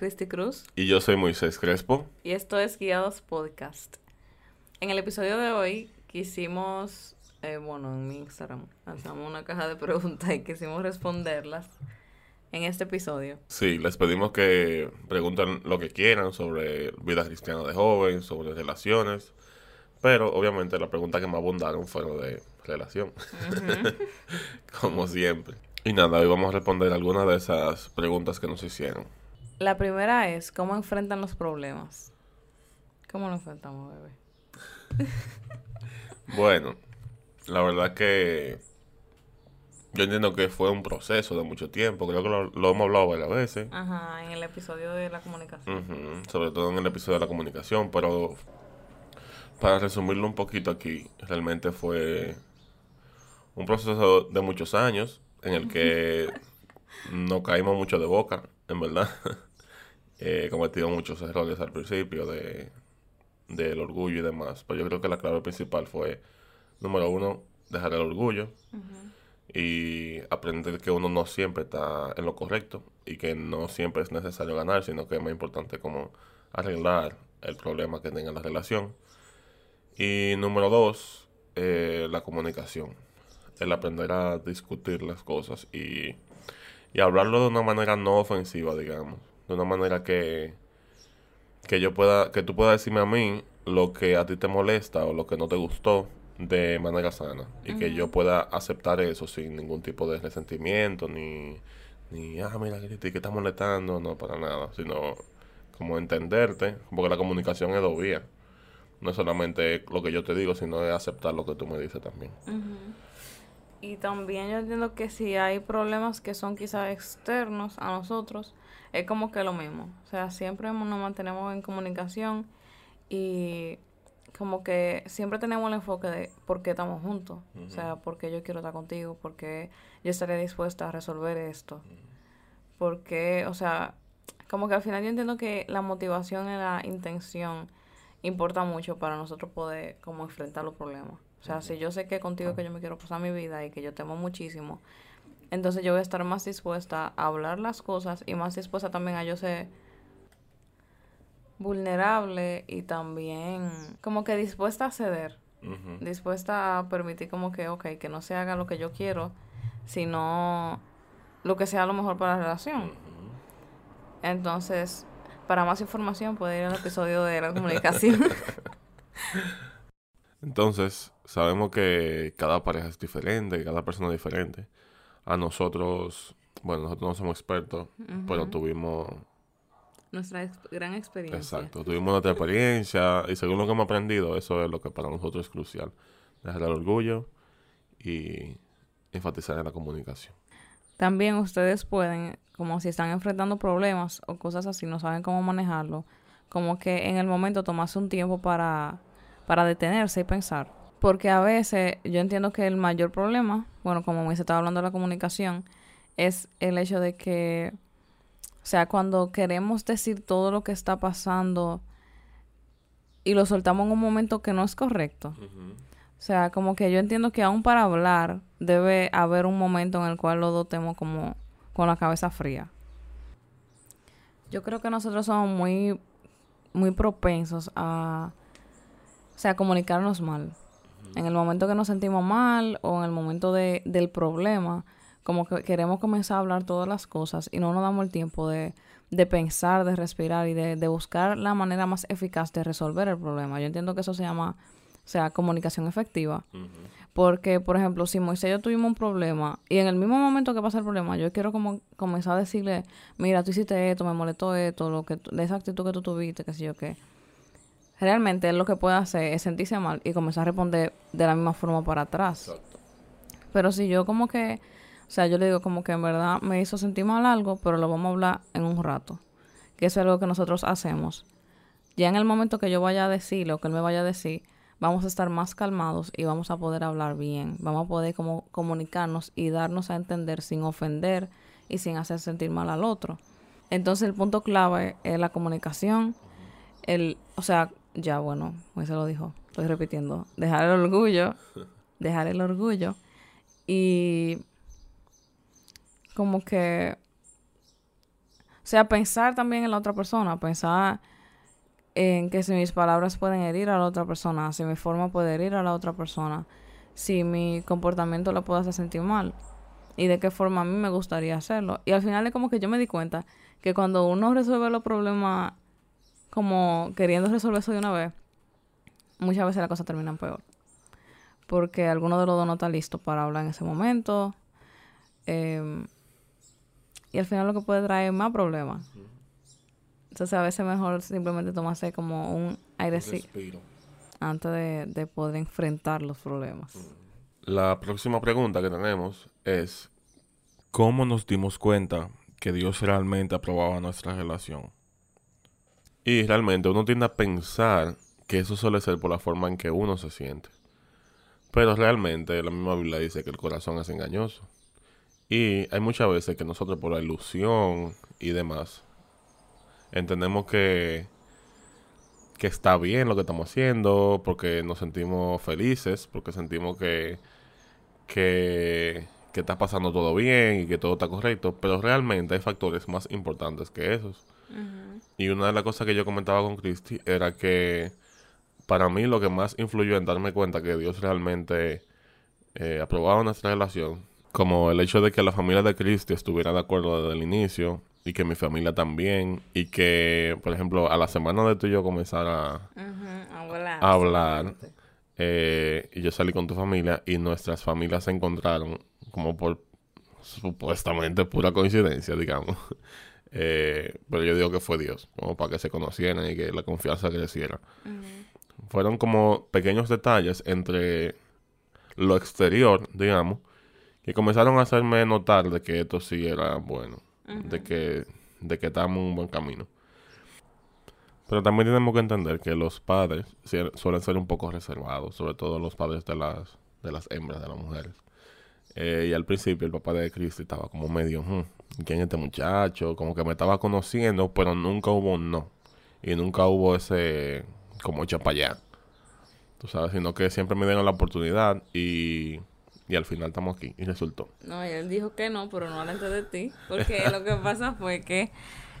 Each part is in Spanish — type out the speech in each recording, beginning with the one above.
Cristi Cruz. Y yo soy Moisés Crespo. Y esto es Guiados Podcast. En el episodio de hoy quisimos, eh, bueno, en mi Instagram, lanzamos una caja de preguntas y quisimos responderlas en este episodio. Sí, les pedimos que pregunten lo que quieran sobre vida cristiana de joven, sobre relaciones. Pero obviamente las preguntas que me abundaron fueron de relación. Como siempre. Y nada, hoy vamos a responder algunas de esas preguntas que nos hicieron. La primera es, ¿cómo enfrentan los problemas? ¿Cómo lo enfrentamos, bebé? bueno, la verdad que yo entiendo que fue un proceso de mucho tiempo, creo que lo, hemos hablado varias veces. Ajá, en el episodio de la comunicación. Sobre todo en el episodio de la comunicación, pero para resumirlo un poquito aquí, realmente fue un proceso de muchos años en el que no caímos mucho de boca, en verdad. He cometido muchos errores al principio de del orgullo y demás. Pero yo creo que la clave principal fue, número uno, dejar el orgullo y aprender que uno no siempre está en lo correcto y que no siempre es necesario ganar, sino que es más importante como arreglar el problema que tenga la relación. Y número dos, eh, la comunicación el aprender a discutir las cosas y, y hablarlo de una manera no ofensiva, digamos, de una manera que, que yo pueda, que tú puedas decirme a mí lo que a ti te molesta o lo que no te gustó de manera sana y que yo pueda aceptar eso sin ningún tipo de resentimiento ni, ni ah, mira, que te está molestando, no, para nada, sino como entenderte, porque la comunicación es dos vías. No es solamente lo que yo te digo, sino es aceptar lo que tú me dices también. Y también yo entiendo que si hay problemas que son quizás externos a nosotros, es como que lo mismo. O sea, siempre nos mantenemos en comunicación y como que siempre tenemos el enfoque de por qué estamos juntos. O sea, por qué yo quiero estar contigo, por qué yo estaré dispuesta a resolver esto. Porque, o sea, como que al final yo entiendo que la motivación y la intención importa mucho para nosotros poder como enfrentar los problemas. O sea, si yo sé que contigo que yo me quiero pasar mi vida y que yo te amo muchísimo, entonces yo voy a estar más dispuesta a hablar las cosas y más dispuesta también a yo ser vulnerable y también como que dispuesta a ceder, dispuesta a permitir como que, ok, que no se haga lo que yo quiero, sino lo que sea lo mejor para la relación. Entonces, para más información puede ir al episodio de la comunicación. Entonces, sabemos que cada pareja es diferente, cada persona es diferente. A nosotros, bueno, nosotros no somos expertos, pero tuvimos... Nuestra gran experiencia. Exacto, tuvimos nuestra experiencia y según lo que hemos aprendido, eso es lo que para nosotros es crucial. Dejar el orgullo y enfatizar en la comunicación. También ustedes pueden, como si están enfrentando problemas o cosas así, no saben cómo manejarlo, como que en el momento tomarse un tiempo para para detenerse y pensar. Porque a veces yo entiendo que el mayor problema, bueno, como me estaba hablando de la comunicación, es el hecho de que, o sea, cuando queremos decir todo lo que está pasando y lo soltamos en un momento que no es correcto. O sea, como que yo entiendo que aún para hablar debe haber un momento en el cual lo dotemos como con la cabeza fría. Yo creo que nosotros somos muy, muy propensos a o sea, comunicarnos mal. En el momento que nos sentimos mal o en el momento de, del problema, como que queremos comenzar a hablar todas las cosas y no nos damos el tiempo de, de pensar, de respirar y de, de, buscar la manera más eficaz de resolver el problema. Yo entiendo que eso se llama, o sea, comunicación efectiva. Porque, por ejemplo, si Moisés y yo tuvimos un problema y en el mismo momento que pasa el problema, yo quiero como comenzar a decirle, mira, tú hiciste esto, me molestó esto, lo que de esa actitud que tú tuviste, qué sé yo qué realmente él lo que puede hacer es sentirse mal y comenzar a responder de la misma forma para atrás. Pero si yo como que, o sea, yo le digo como que en verdad me hizo sentir mal algo, pero lo vamos a hablar en un rato. Que eso es algo que nosotros hacemos. Ya en el momento que yo vaya a decirle o que él me vaya a decir, vamos a estar más calmados y vamos a poder hablar bien. Vamos a poder como comunicarnos y darnos a entender sin ofender y sin hacer sentir mal al otro. Entonces el punto clave es la comunicación. El, o sea, ya bueno, pues se lo dijo, estoy repitiendo, dejar el orgullo, dejar el orgullo y como que, o sea, pensar también en la otra persona, pensar en que si mis palabras pueden herir a la otra persona, si mi forma puede herir a la otra persona, si mi comportamiento la puede hacer sentir mal y de qué forma a mí me gustaría hacerlo. Y al final es como que yo me di cuenta que cuando uno resuelve los problemas como queriendo resolver eso de una vez, muchas veces las cosas terminan peor. Porque alguno de los dos no está listo para hablar en ese momento. Em, y al final lo que puede traer más problemas. Entonces a veces mejor simplemente tomarse como un aire antes de, de, poder enfrentar los problemas. La próxima pregunta que tenemos es, ¿cómo nos dimos cuenta que Dios realmente aprobaba nuestra relación? Y realmente uno tiende a pensar que eso suele ser por la forma en que uno se siente. Pero realmente la misma Biblia dice que el corazón es engañoso. Y hay muchas veces que nosotros por la ilusión y demás entendemos que que está bien lo que estamos haciendo, porque nos sentimos felices, porque sentimos que, que, que está pasando todo bien y que todo está correcto, pero realmente hay factores más importantes que esos. Y una de las cosas que yo comentaba con Christy era que para mí lo que más influyó en darme cuenta que Dios realmente eh, aprobaba nuestra relación, como el hecho de que la familia de Christy estuviera de acuerdo desde el inicio y que mi familia también y que, por ejemplo, a la semana de tú y yo comenzar a, hablar, eh, y yo salí con tu familia y nuestras familias se encontraron como por supuestamente pura coincidencia, digamos. Eh, pero yo digo que fue Dios, como para que se conocieran y que la confianza creciera. Fueron como pequeños detalles entre lo exterior, digamos, que comenzaron a hacerme notar de que esto sí era bueno, de que de que estamos en un buen camino. Pero también tenemos que entender que los padres suelen ser un poco reservados, sobre todo los padres de las de las hembras, de las mujeres. Eh, y al principio el papá de Cristi estaba como medio, hmm, ¿quién es este muchacho? Como que me estaba conociendo, pero nunca hubo un no. Y nunca hubo ese, como echa para allá. Tú sabes, sino que siempre me dieron la oportunidad y, y al final estamos aquí. Y resultó. No, y él dijo que no, pero no delante de ti. Porque lo que pasa fue que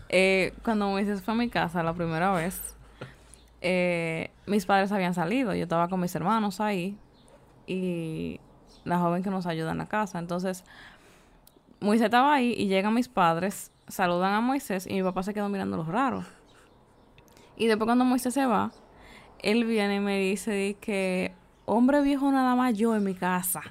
eh, cuando Moisés fue a mi casa la primera vez, eh, mis padres habían salido. Yo estaba con mis hermanos ahí. Y la joven que nos ayuda en la casa. Entonces, Moisés estaba ahí y llegan mis padres, saludan a Moisés y mi papá se quedó mirando los raros. Y después cuando Moisés se va, él viene y me dice que hombre viejo nada más yo en mi casa.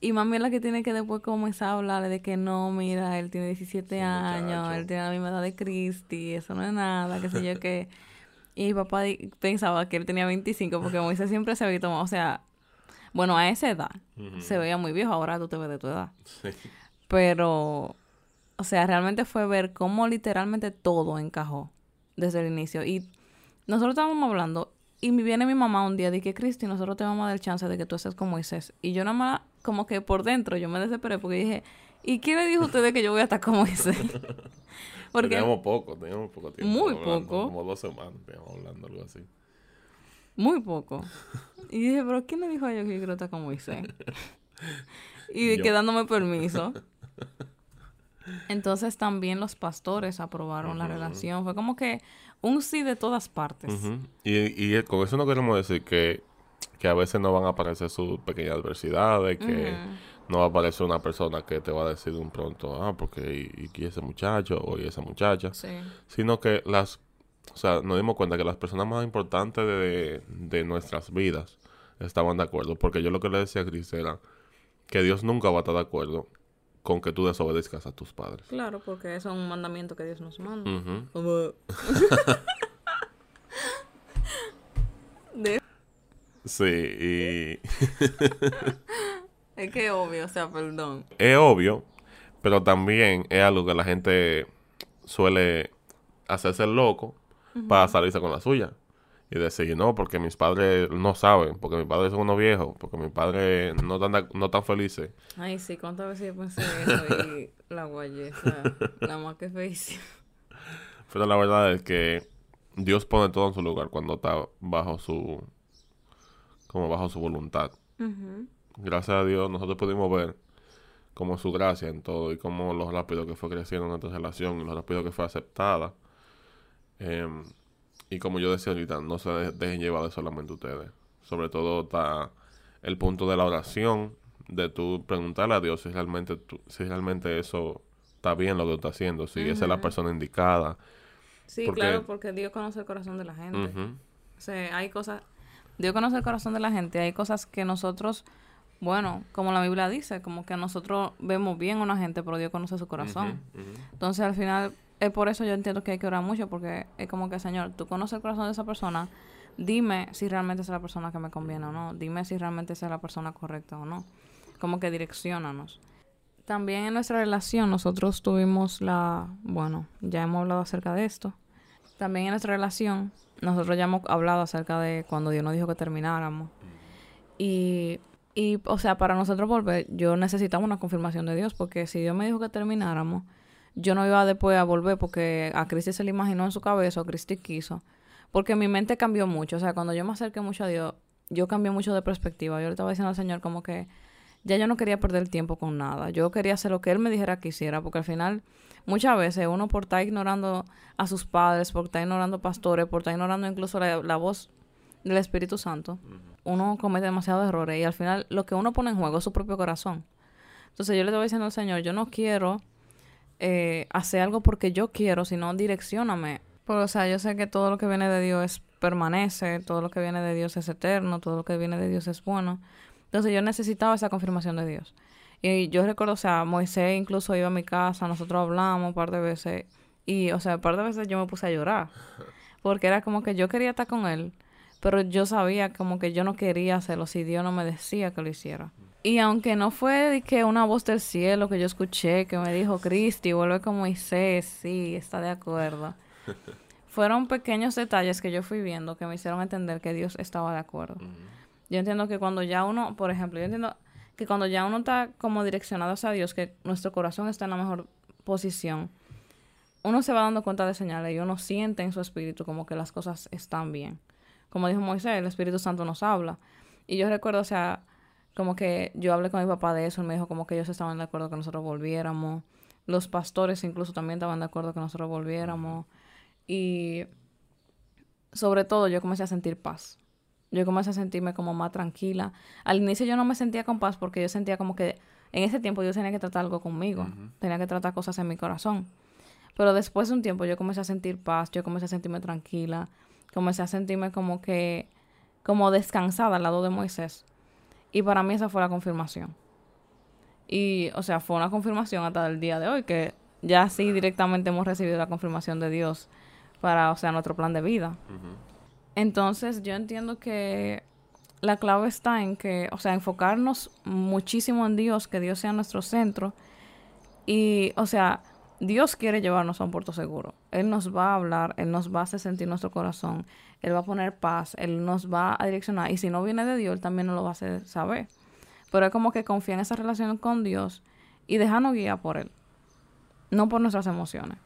y mami es la que tiene que después comenzar a hablarle de que no, mira, él tiene 17 años, él tiene la misma edad de Cristi, eso no es nada, qué sé yo qué. Y mi papá pensaba que él tenía 25 porque Moisés siempre se había tomado, o sea, bueno, a esa edad se veía muy viejo, ahora tú te ves de tu edad. Pero, o sea, realmente fue ver cómo literalmente todo encajó desde el inicio. Y nosotros estábamos hablando y me viene mi mamá un día y dije, Cristi, nosotros te vamos a dar chance de que tú estés con Moisés. Y yo nada más, como que por dentro, yo me desesperé porque dije, ¿y quién le dijo a ustedes que yo voy a estar con Moisés? porque teníamos poco, teníamos poco tiempo. Muy poco. Como dos semanas, teníamos hablando algo así. Muy poco. Y dije, pero ¿quién me dijo a yo que yo quiero estar con Moisés? y quedándome permiso. Entonces también los pastores aprobaron la relación. Fue como que un sí de todas partes. y, y, con eso no queremos decir que, que a veces no van a aparecer sus pequeñas adversidades, que no va a aparecer una persona que te va a decir de un pronto, ah, porque y, y ese muchacho o y esa muchacha. Sino que las o sea, nos dimos cuenta que las personas más importantes de, nuestras vidas estaban de acuerdo. Porque yo lo que le decía a Cris era que Dios nunca va a estar de acuerdo con que tú desobedezcas a tus padres. Claro, porque eso es un mandamiento que Dios nos manda. Sí, y... es que es obvio, o sea, perdón. Es obvio, pero también es algo que la gente suele hacerse loco para salirse con la suya. Y decir, no, porque mis padres no saben, porque mis padres son unos viejos, porque mis padres no están, no tan felices. Ay, sí, ¿cuántas veces yo pensé eso? Y la guayesa, la más que feísima. Pero la verdad es que Dios pone todo en su lugar cuando está bajo su, como bajo su voluntad. Gracias a Dios nosotros pudimos ver como su gracia en todo y como lo rápido que fue creciendo nuestra relación y lo rápido que fue aceptada. Em, y como yo decía ahorita, no se dejen llevar de solamente ustedes. Sobre todo está el punto de la oración, de tú preguntarle a Dios si realmente, si realmente eso está bien lo que tú estás haciendo, si esa es la persona indicada. Sí, claro, porque Dios conoce el corazón de la gente. O sea, hay cosas, Dios conoce el corazón de la gente, hay cosas que nosotros, bueno, como la Biblia dice, como que nosotros vemos bien a una gente, pero Dios conoce su corazón. Entonces, al final, es por eso yo entiendo que hay que orar mucho, porque es como que, Señor, tú conoces el corazón de esa persona, dime si realmente es la persona que me conviene o no, dime si realmente es la persona correcta o no, como que direccionanos. También en nuestra relación nosotros tuvimos la, bueno, ya hemos hablado acerca de esto. También en nuestra relación nosotros ya hemos hablado acerca de cuando Dios nos dijo que termináramos. Y, y, o sea, para nosotros volver, yo necesitaba una confirmación de Dios, porque si Dios me dijo que termináramos, yo no iba después a volver porque a Cristi se le imaginó en su cabeza o Cristi quiso. Porque mi mente cambió mucho. O sea, cuando yo me acerqué mucho a Dios, yo cambié mucho de perspectiva. Yo le estaba diciendo al Señor como que ya yo no quería perder el tiempo con nada. Yo quería hacer lo que él me dijera que hiciera, porque al final, muchas veces uno por estar ignorando a sus padres, por estar ignorando pastores, por estar ignorando incluso la, voz del Espíritu Santo, uno comete demasiados errores y al final lo que uno pone en juego es su propio corazón. Entonces yo le estaba diciendo al Señor, yo no quiero eh, hacer algo porque yo quiero, sino direccioname. Porque, o sea, yo sé que todo lo que viene de Dios es, permanece, todo lo que viene de Dios es eterno, todo lo que viene de Dios es bueno. Entonces yo necesitaba esa confirmación de Dios. Y yo recuerdo, o sea, Moisés incluso iba a mi casa, nosotros hablamos un par de veces. Y, o sea, un par de veces yo me puse a llorar. Porque era como que yo quería estar con él, pero yo sabía como que yo no quería hacerlo si Dios no me decía que lo hiciera. Y aunque no fue que una voz del cielo que yo escuché que me dijo, Cristi, vuelve con Moisés, sí, está de acuerdo. Fueron pequeños detalles que yo fui viendo que me hicieron entender que Dios estaba de acuerdo. Yo entiendo que cuando ya uno, por ejemplo, yo entiendo que cuando ya uno está como direccionado hacia Dios, que nuestro corazón está en la mejor posición, uno se va dando cuenta de señales y uno siente en su espíritu como que las cosas están bien. Como dijo Moisés, el Espíritu Santo nos habla. Y yo recuerdo, o sea, como que yo hablé con mi papá de eso, él me dijo como que ellos estaban de acuerdo que nosotros volviéramos. Los pastores incluso también estaban de acuerdo que nosotros volviéramos. Y sobre todo yo comencé a sentir paz yo comencé a sentirme como más tranquila. Al inicio yo no me sentía con paz porque yo sentía como que en ese tiempo yo tenía que tratar algo conmigo, tenía que tratar cosas en mi corazón. Pero después de un tiempo yo comencé a sentir paz, yo comencé a sentirme tranquila, comencé a sentirme como que, como descansada al lado de Moisés. Y para mí esa fue la confirmación. Y, o sea, fue una confirmación hasta el día de hoy, que ya sí directamente hemos recibido la confirmación de Dios para, o sea, nuestro plan de vida. Entonces yo entiendo que la clave está en que, o sea, enfocarnos muchísimo en Dios, que Dios sea nuestro centro. Y, o sea, Dios quiere llevarnos a un puerto seguro. Él nos va a hablar, Él nos va a hacer sentir nuestro corazón, Él va a poner paz, Él nos va a direccionar. Y si no viene de Dios, Él también nos lo va a hacer saber. Pero es como que confía en esa relación con Dios y dejarnos guiar por Él, no por nuestras emociones.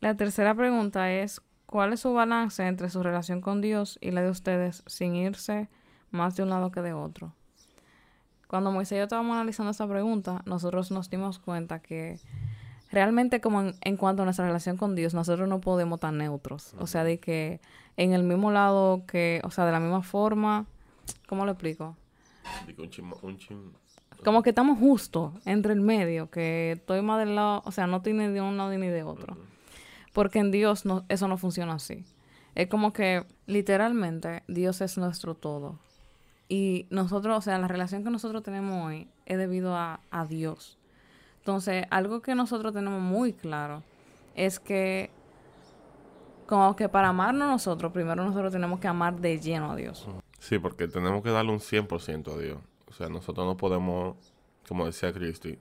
La tercera pregunta es, ¿Cuál es su balance entre su relación con Dios y la de ustedes sin irse más de un lado que de otro? Cuando Moisés y yo estábamos analizando esta pregunta, nosotros nos dimos cuenta que realmente como en, cuanto a nuestra relación con Dios, nosotros no podemos estar neutros. O sea, de que en el mismo lado que, o sea, de la misma forma, ¿cómo lo explico? Como que estamos justo entre el medio, que estoy más del lado, o sea, no tiene de un lado ni de otro. Porque en Dios no, eso no funciona así. Es como que literalmente Dios es nuestro todo. Y nosotros, o sea, la relación que nosotros tenemos hoy es debido a, a Dios. Entonces, algo que nosotros tenemos muy claro es que como que para amarnos nosotros, primero nosotros tenemos que amar de lleno a Dios. Sí, porque tenemos que darle un 100% a Dios. O sea, nosotros no podemos, como decía Cristi,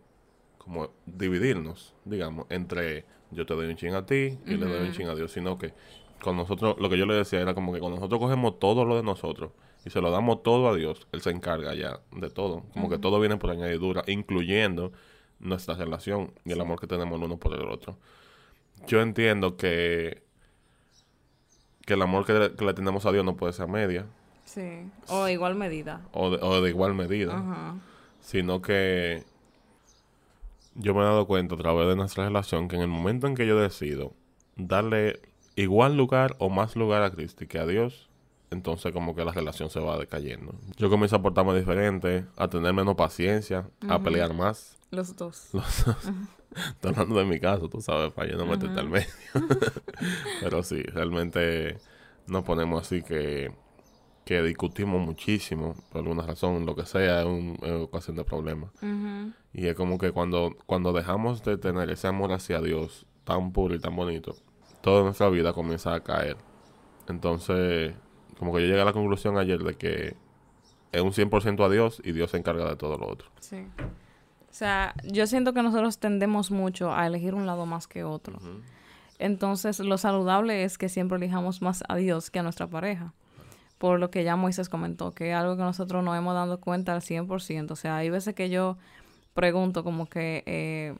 como dividirnos, digamos, entre yo te doy un ching a ti y le doy un ching a Dios, sino que con nosotros, lo que yo le decía era como que cuando nosotros cogemos todo lo de nosotros y se lo damos todo a Dios, Él se encarga ya de todo, como que todo viene por añadidura, incluyendo nuestra relación y el amor que tenemos el uno por el otro. Yo entiendo que, que el amor que le, tenemos a Dios no puede ser media. Sí, o de igual medida. O de, o de igual medida. Sino que yo me he dado cuenta a través de nuestra relación que en el momento en que yo decido darle igual lugar o más lugar a Cristi que a Dios, entonces como que la relación se va decayendo. Yo comienzo a portarme diferente, a tener menos paciencia, a pelear más. Los dos. Los dos. Estoy hablando de mi caso, tú sabes, para yo no meterte al medio. Pero sí, realmente nos ponemos así que, que discutimos muchísimo, por alguna razón, lo que sea, es una ocasión de problemas. Y es como que cuando, cuando dejamos de tener ese amor hacia Dios tan puro y tan bonito, toda nuestra vida comienza a caer. Entonces, como que yo llegué a la conclusión ayer de que es un 100% a Dios y Dios se encarga de todo lo otro. Sí. O sea, yo siento que nosotros tendemos mucho a elegir un lado más que otro. Entonces, lo saludable es que siempre elijamos más a Dios que a nuestra pareja. Por lo que ya Moisés comentó, que es algo que nosotros nos hemos dado cuenta al 100%. O sea, hay veces que yo pregunto como que, eh,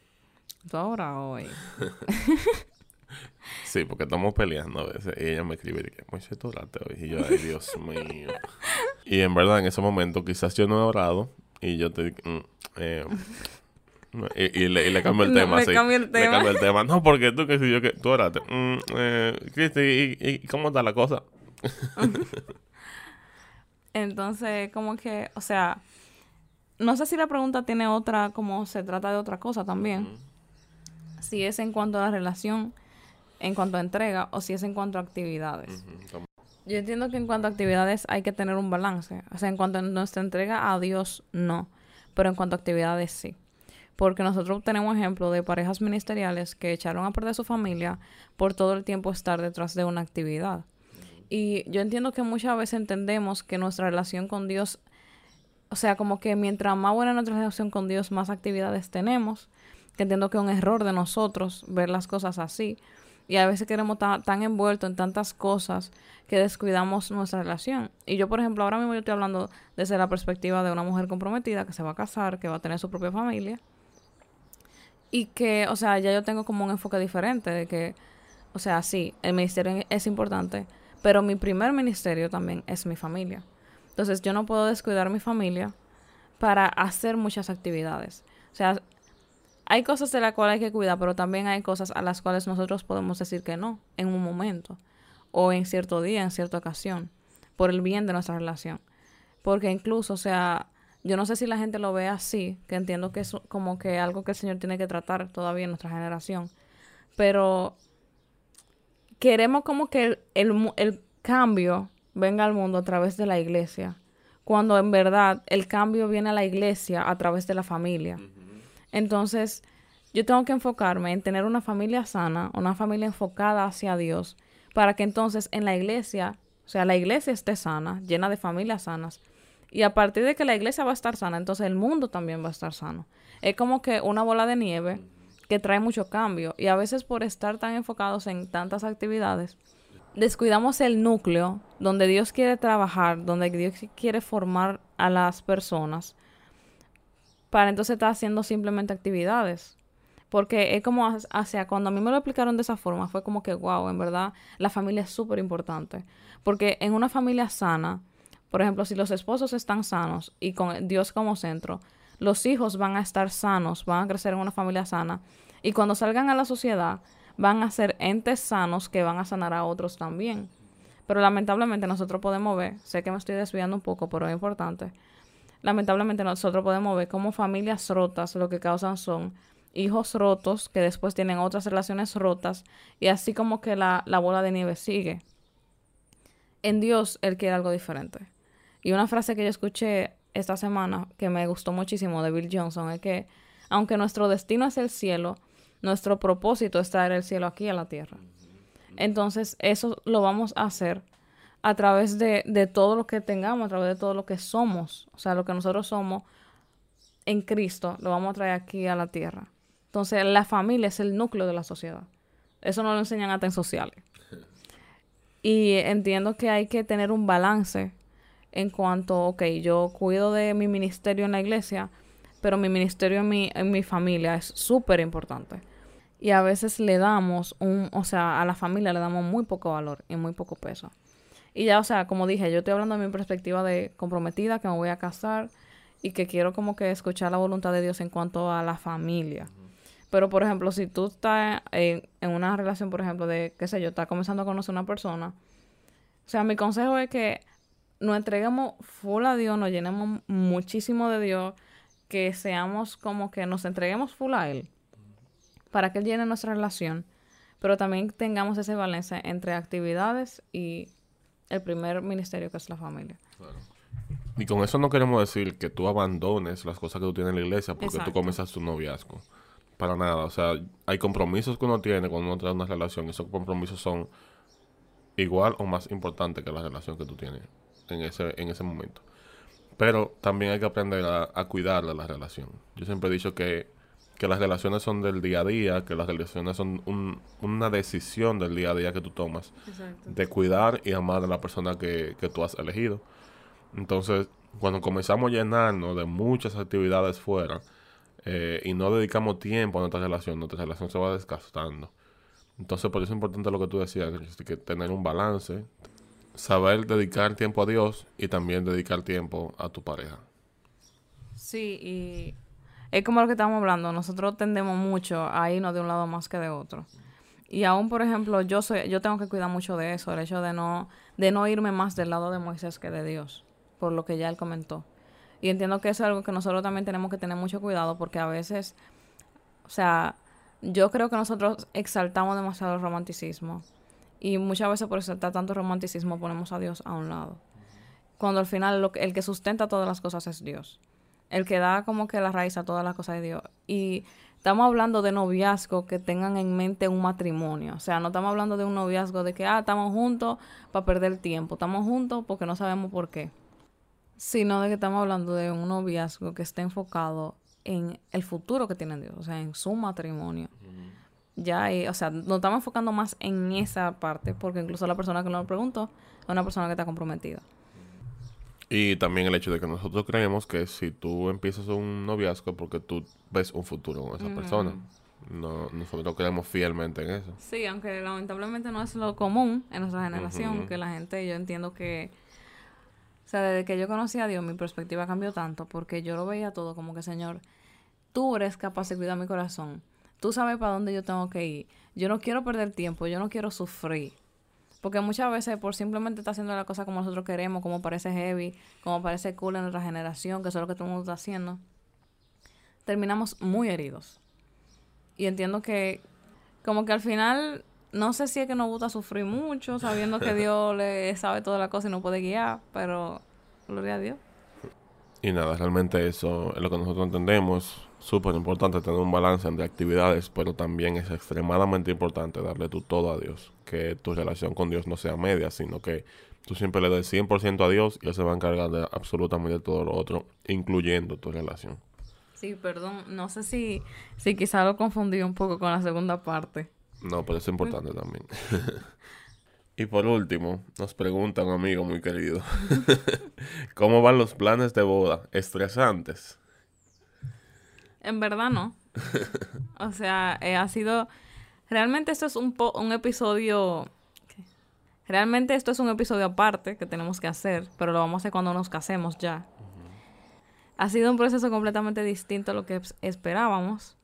¿tú ahora hoy? sí, porque estamos peleando a veces. Y ella me escribe, que Moisés, tú oraste hoy. Y yo, ay, Dios mío. y en verdad, en ese momento, quizás yo no he orado, y yo te mm, eh, y, y, le, y, le, cambio el tema, sí. Cambio el tema. Le cambio el tema. No, porque tú que si yo que tú oraste. Mm, eh, Cristi, ¿y, cómo está la cosa? Entonces, como que, o sea, no sé si la pregunta tiene otra, como se trata de otra cosa también. Si es en cuanto a la relación, en cuanto a entrega, o si es en cuanto a actividades. Yo entiendo que en cuanto a actividades hay que tener un balance. O sea, en cuanto a nuestra entrega a Dios, no. Pero en cuanto a actividades, sí. Porque nosotros tenemos ejemplo de parejas ministeriales que echaron a perder su familia por todo el tiempo estar detrás de una actividad. Y yo entiendo que muchas veces entendemos que nuestra relación con Dios, o sea, como que mientras más buena nuestra relación con Dios, más actividades tenemos. Que entiendo que es un error de nosotros ver las cosas así. Y a veces queremos estar tan envueltos en tantas cosas que descuidamos nuestra relación. Y yo, por ejemplo, ahora mismo yo estoy hablando desde la perspectiva de una mujer comprometida que se va a casar, que va a tener su propia familia. Y que, o sea, ya yo tengo como un enfoque diferente de que, o sea, sí, el ministerio es importante, pero mi primer ministerio también es mi familia. Entonces yo no puedo descuidar mi familia para hacer muchas actividades. O sea, hay cosas de las cuales hay que cuidar, pero también hay cosas a las cuales nosotros podemos decir que no en un momento o en cierto día, en cierta ocasión, por el bien de nuestra relación. Porque incluso, o sea, yo no sé si la gente lo ve así, que entiendo que es como que algo que el Señor tiene que tratar todavía en nuestra generación, pero queremos como que el, el cambio venga al mundo a través de la iglesia, cuando en verdad el cambio viene a la iglesia a través de la familia. Entonces, yo tengo que enfocarme en tener una familia sana, una familia enfocada hacia Dios, para que entonces en la iglesia, o sea, la iglesia esté sana, llena de familias sanas. Y a partir de que la iglesia va a estar sana, entonces el mundo también va a estar sano. Es como que una bola de nieve que trae mucho cambio. Y a veces por estar tan enfocados en tantas actividades, descuidamos el núcleo donde Dios quiere trabajar, donde Dios quiere formar a las personas para entonces estar haciendo simplemente actividades. Porque es como, o cuando a mí me lo explicaron de esa forma, fue como que, wow, en verdad, la familia es súper importante. Porque en una familia sana, por ejemplo, si los esposos están sanos y con Dios como centro, los hijos van a estar sanos, van a crecer en una familia sana. Y cuando salgan a la sociedad, van a ser entes sanos que van a sanar a otros también. Pero lamentablemente nosotros podemos ver, sé que me estoy desviando un poco, pero es importante, lamentablemente nosotros podemos ver cómo familias rotas lo que causan son hijos rotos que después tienen otras relaciones rotas y así como que la, la bola de nieve sigue. En Dios Él quiere algo diferente. Y una frase que yo escuché esta semana que me gustó muchísimo de Bill Johnson es que aunque nuestro destino es el cielo, nuestro propósito es traer el cielo aquí a la tierra. Entonces eso lo vamos a hacer a través de, de todo lo que tengamos, a través de todo lo que somos. O sea, lo que nosotros somos en Cristo, lo vamos a traer aquí a la tierra. Entonces, la familia es el núcleo de la sociedad. Eso no lo enseñan hasta en sociales. Y entiendo que hay que tener un balance en cuanto, ok, yo cuido de mi ministerio en la iglesia, pero mi ministerio en mi, en mi familia es súper importante. Y a veces le damos un, o sea, a la familia le damos muy poco valor y muy poco peso. Y ya, o sea, como dije, yo estoy hablando de mi perspectiva de comprometida, que me voy a casar y que quiero como que escuchar la voluntad de Dios en cuanto a la familia. Pero, por ejemplo, si tú estás en, en una relación, por ejemplo, de, qué sé yo, estás comenzando a conocer una persona, o sea, mi consejo es que nos entreguemos full a Dios, nos llenemos muchísimo de Dios, que seamos como que nos entreguemos full a Él, para que Él llene nuestra relación, pero también tengamos ese balance entre actividades y el primer ministerio que es la familia. Y con eso no queremos decir que tú abandones las cosas que tú tienes en la iglesia porque Exacto. tú comienzas tu noviazgo. Para nada. O sea, hay compromisos que uno tiene cuando uno trae una relación. Y esos compromisos son igual o más importantes que la relación que tú tienes en ese, en ese momento. Pero también hay que aprender a, a cuidar de la relación. Yo siempre he dicho que, que las relaciones son del día a día, que las relaciones son un- una decisión del día a día que tú tomas Exacto. de cuidar y amar a la persona que, que tú has elegido. Entonces, cuando comenzamos a llenarnos de muchas actividades fuera eh, y no dedicamos tiempo a nuestra relación, nuestra relación se va desgastando. Entonces, por eso es importante lo que tú decías, que, que tener un balance, saber dedicar tiempo a Dios y también dedicar tiempo a tu pareja. Sí, y es como lo que estamos hablando, nosotros tendemos mucho a irnos de un lado más que de otro. Y aún, por ejemplo, yo soy, yo tengo que cuidar mucho de eso, el hecho de no, de no irme más del lado de Moisés que de Dios, por lo que ya él comentó. Y entiendo que eso es algo que nosotros también tenemos que tener mucho cuidado, porque a veces, o sea, yo creo que nosotros exaltamos demasiado el romanticismo. Y muchas veces por exaltar tanto romanticismo ponemos a Dios a un lado. Cuando al final lo que- el que sustenta todas las cosas es Dios el que da como que la raíz a todas las cosas de Dios. Y estamos hablando de noviazgo que tengan en mente un matrimonio. O sea, no estamos hablando de un noviazgo de que, ah, estamos juntos para perder tiempo. Estamos juntos porque no sabemos por qué. Sino de que estamos hablando de un noviazgo que esté enfocado en el futuro que tiene Dios. O sea, en su matrimonio. Ya, ahí, o sea, nos estamos enfocando más en esa parte porque incluso la persona que nos lo preguntó es una persona que está comprometida. Y también el hecho de que nosotros creemos que si tú empiezas un noviazgo es porque tú ves un futuro con esa persona. No, nosotros creemos fielmente en eso. Sí, aunque lamentablemente no es lo común en nuestra generación, que la gente, yo entiendo que, o sea, desde que yo conocí a Dios, mi perspectiva cambió tanto, porque yo lo veía todo como que, Señor, tú eres capaz de cuidar mi corazón, tú sabes para dónde yo tengo que ir, yo no quiero perder tiempo, yo no quiero sufrir, porque muchas veces por simplemente estar haciendo la cosa como nosotros queremos, como parece heavy, como parece cool en nuestra generación, que eso es lo que todo el mundo está haciendo, terminamos muy heridos. Y entiendo que como que al final, no sé si es que nos gusta sufrir mucho, sabiendo que Dios le sabe toda la cosa y nos puede guiar, pero gloria a Dios. Y nada, realmente eso es lo que nosotros entendemos. Súper importante tener un balance entre actividades, pero también es extremadamente importante darle tu todo a Dios. Que tu relación con Dios no sea media, sino que tú siempre le des 100% a Dios y Él se va a encargar de absolutamente todo lo otro, incluyendo tu relación. Sí, perdón, no sé si, si quizá lo confundí un poco con la segunda parte. No, pero es importante también. y por último, nos pregunta un amigo muy querido. ¿Cómo van los planes de boda? ¿Estresantes? En verdad no. O sea, eh, ha sido... Realmente esto es un, po- un episodio... ¿qué? Realmente esto es un episodio aparte que tenemos que hacer, pero lo vamos a hacer cuando nos casemos ya. Ha sido un proceso completamente distinto a lo que es- esperábamos.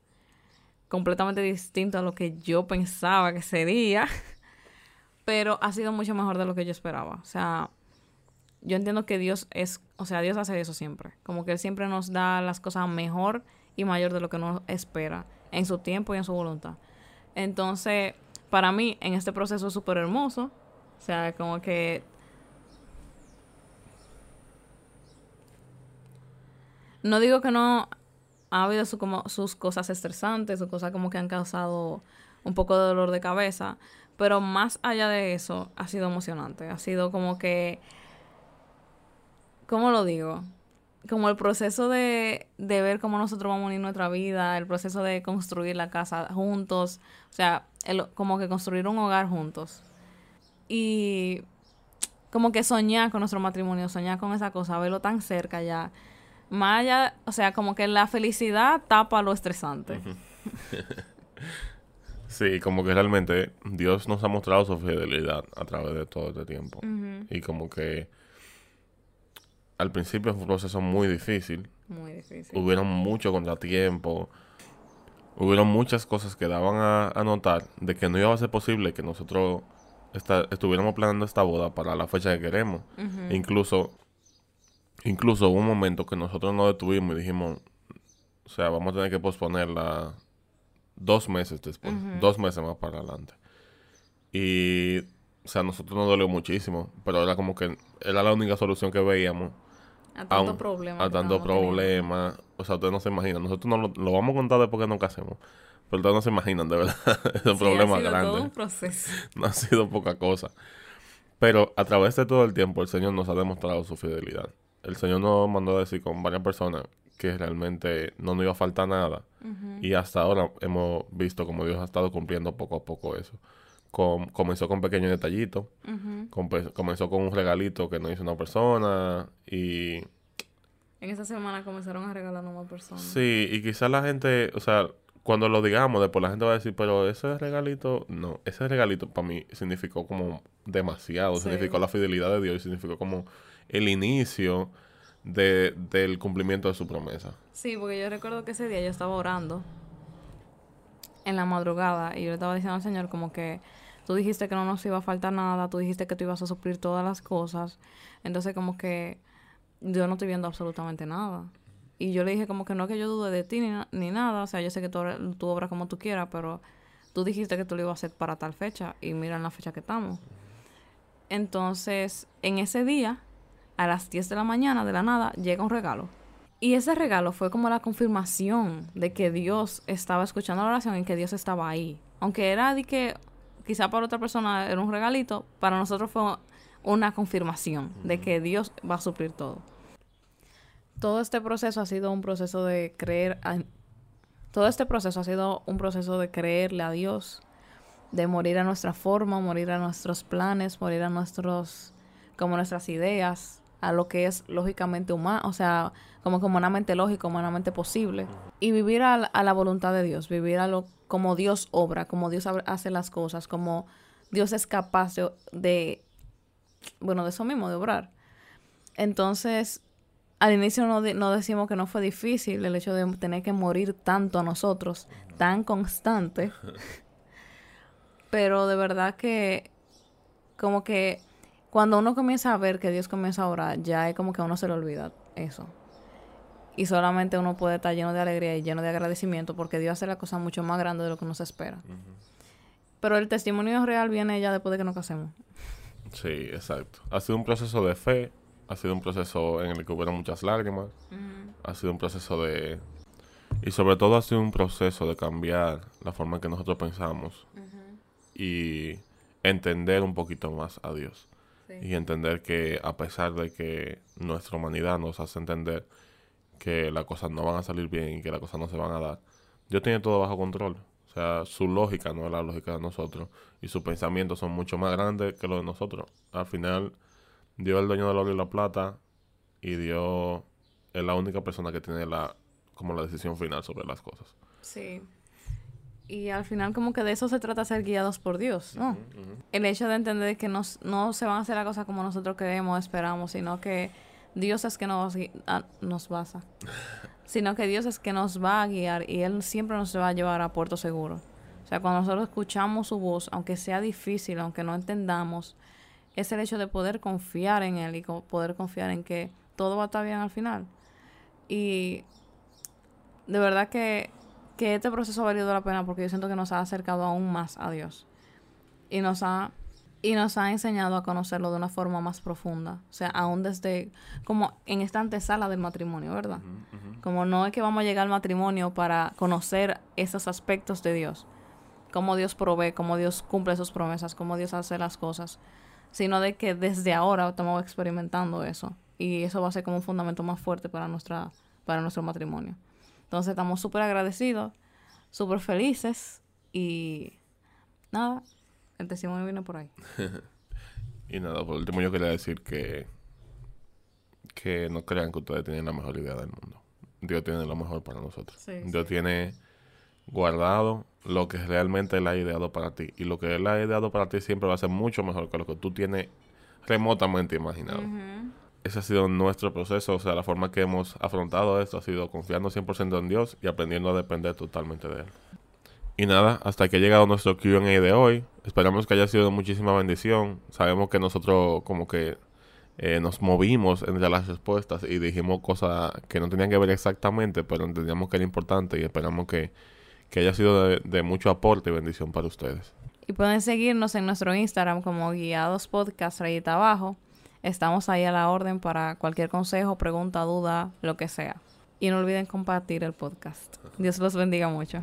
Completamente distinto a lo que yo pensaba que sería. Pero ha sido mucho mejor de lo que yo esperaba. O sea, yo entiendo que Dios es, o sea, Dios hace eso siempre. Como que Él siempre nos da las cosas mejor y mayor de lo que uno espera en su tiempo y en su voluntad. Entonces, para mí, en este proceso es súper hermoso. O sea, como que... No digo que no ha habido su, como, sus cosas estresantes, sus cosas como que han causado un poco de dolor de cabeza, pero más allá de eso, ha sido emocionante. Ha sido como que ¿cómo lo digo? Como el proceso de, de ver cómo nosotros vamos a unir nuestra vida, el proceso de construir la casa juntos, o sea, el- como que construir un hogar juntos. Y como que soñar con nuestro matrimonio, soñar con esa cosa, verlo tan cerca ya. Más allá, o sea, como que la felicidad tapa lo estresante. Sí, como que realmente Dios nos ha mostrado su fidelidad a través de todo este tiempo. Y como que al principio fue un proceso muy difícil. Muy difícil. Hubieron mucho contratiempo. hubieron muchas cosas que daban a, a notar de que no iba a ser posible que nosotros esta- estuviéramos planeando esta boda para la fecha que queremos. Incluso, incluso hubo un momento que nosotros nos detuvimos y dijimos, o sea, vamos a tener que posponerla dos meses después, dos meses más para adelante. Y, o sea, a nosotros nos dolió muchísimo, pero era como que era la única solución que veíamos A a, tanto un- problema. a tanto teniendo. problema. O sea, ustedes no se imaginan. Nosotros no lo, lo vamos a contar después que nos casemos. Pero ustedes no se imaginan, de verdad. es un Sí, problema ha sido grande todo un proceso. no ha sido poca cosa. Pero a través de todo el tiempo el Señor nos ha demostrado su fidelidad. El Señor nos mandó a decir con varias personas que realmente no nos iba a faltar nada. Y hasta ahora hemos visto como Dios ha estado cumpliendo poco a poco eso. Com- comenzó con pequeños detallitos. Compe- comenzó con un regalito que nos hizo una persona. Y En esta semana comenzaron a regalar a más personas. sí, y quizás la gente, o sea, cuando lo digamos, después la gente va a decir, pero ese regalito, no, ese regalito para mí significó como demasiado, Sí. significó la fidelidad de Dios y significó como el inicio de, del cumplimiento de su promesa. Sí, porque yo recuerdo que ese día yo estaba orando en la madrugada y yo le estaba diciendo al Señor como que tú dijiste que no nos iba a faltar nada, tú dijiste que tú ibas a suplir todas las cosas, entonces como que yo no estoy viendo absolutamente nada. Y yo le dije como que no que yo dude de ti ni, ni nada, o sea, yo sé que tú obras como tú quieras, pero tú dijiste que tú lo ibas a hacer para tal fecha y mira en la fecha que estamos. Entonces, en ese día, a las 10 de la mañana, de la nada, llega un regalo. Y ese regalo fue como la confirmación de que Dios estaba escuchando la oración y que Dios estaba ahí. Aunque era de que quizá para otra persona era un regalito, para nosotros fue una confirmación de que Dios va a suplir todo. Todo este proceso ha sido un proceso de creer a- todo este proceso ha sido un proceso de creerle a Dios, de morir a nuestra forma, morir a nuestros planes, morir a nuestros como nuestras ideas, a lo que es lógicamente humano, o sea, como que humanamente lógico, humanamente posible, y vivir a, la- a la voluntad de Dios, vivir a lo como Dios obra, como Dios hace las cosas, como Dios es capaz de, de bueno, de eso mismo, de obrar. Entonces, al inicio no, no decimos que no fue difícil el hecho de tener que morir tanto a nosotros, tan constante, pero de verdad que como que cuando uno comienza a ver que Dios comienza a orar, ya es como que a uno se le olvida eso. Y solamente uno puede estar lleno de alegría y lleno de agradecimiento porque Dios hace la cosa mucho más grande de lo que uno se espera. Pero el testimonio real viene ya después de que nos casemos. Sí, exacto. Ha sido un proceso de fe, ha sido un proceso en el que hubo muchas lágrimas, ha sido un proceso de... Y sobre todo ha sido un proceso de cambiar la forma en que nosotros pensamos y entender un poquito más a Dios. Y entender que a pesar de que nuestra humanidad nos hace entender que las cosas no van a salir bien y que las cosas no se van a dar, Dios tiene todo bajo control. O sea, su lógica no es la lógica de nosotros y sus pensamientos son mucho más grandes que los de nosotros. Al final, Dios es el dueño del oro y la plata y Dios es la única persona que tiene la como la decisión final sobre las cosas. Sí. Y al final como que de eso se trata ser guiados por Dios, ¿no? El hecho de entender que nos, no se van a hacer las cosas como nosotros queremos, esperamos, sino que Dios es que nos, ah, nos basa. sino que Dios es que nos va a guiar y Él siempre nos va a llevar a puerto seguro. O sea, cuando nosotros escuchamos su voz, aunque sea difícil, aunque no entendamos, es el hecho de poder confiar en Él y poder confiar en que todo va a estar bien al final. Y de verdad que, que este proceso ha valido la pena porque yo siento que nos ha acercado aún más a Dios. Y nos ha, y nos ha enseñado a conocerlo de una forma más profunda. O sea, aún desde, como en esta antesala del matrimonio, ¿verdad? Como no es que vamos a llegar al matrimonio para conocer esos aspectos de Dios. Cómo Dios provee, cómo Dios cumple sus promesas, cómo Dios hace las cosas. Sino de que desde ahora estamos experimentando eso. Y eso va a ser como un fundamento más fuerte para, nuestra, para nuestro matrimonio. Entonces estamos súper agradecidos, súper felices y nada, el testimonio viene por ahí. Y nada, por último yo quería decir que que no crean que ustedes tienen la mejor idea del mundo. Dios tiene lo mejor para nosotros. Sí, Dios tiene guardado lo que realmente Él ha ideado para ti. Y lo que Él ha ideado para ti siempre va a ser mucho mejor que lo que tú tienes remotamente imaginado. Ese ha sido nuestro proceso, o sea, la forma que hemos afrontado esto ha sido confiando 100% en Dios y aprendiendo a depender totalmente de Él. Y nada, hasta aquí ha llegado nuestro QA de hoy. Esperamos que haya sido de muchísima bendición. Sabemos que nosotros como que eh, nos movimos entre las respuestas y dijimos cosas que no tenían que ver exactamente, pero entendíamos que era importante y esperamos que, que haya sido de, mucho aporte y bendición para ustedes. Y pueden seguirnos en nuestro Instagram como guiados podcast rayita abajo. Estamos ahí a la orden para cualquier consejo, pregunta, duda, lo que sea. Y no olviden compartir el podcast. Dios los bendiga mucho.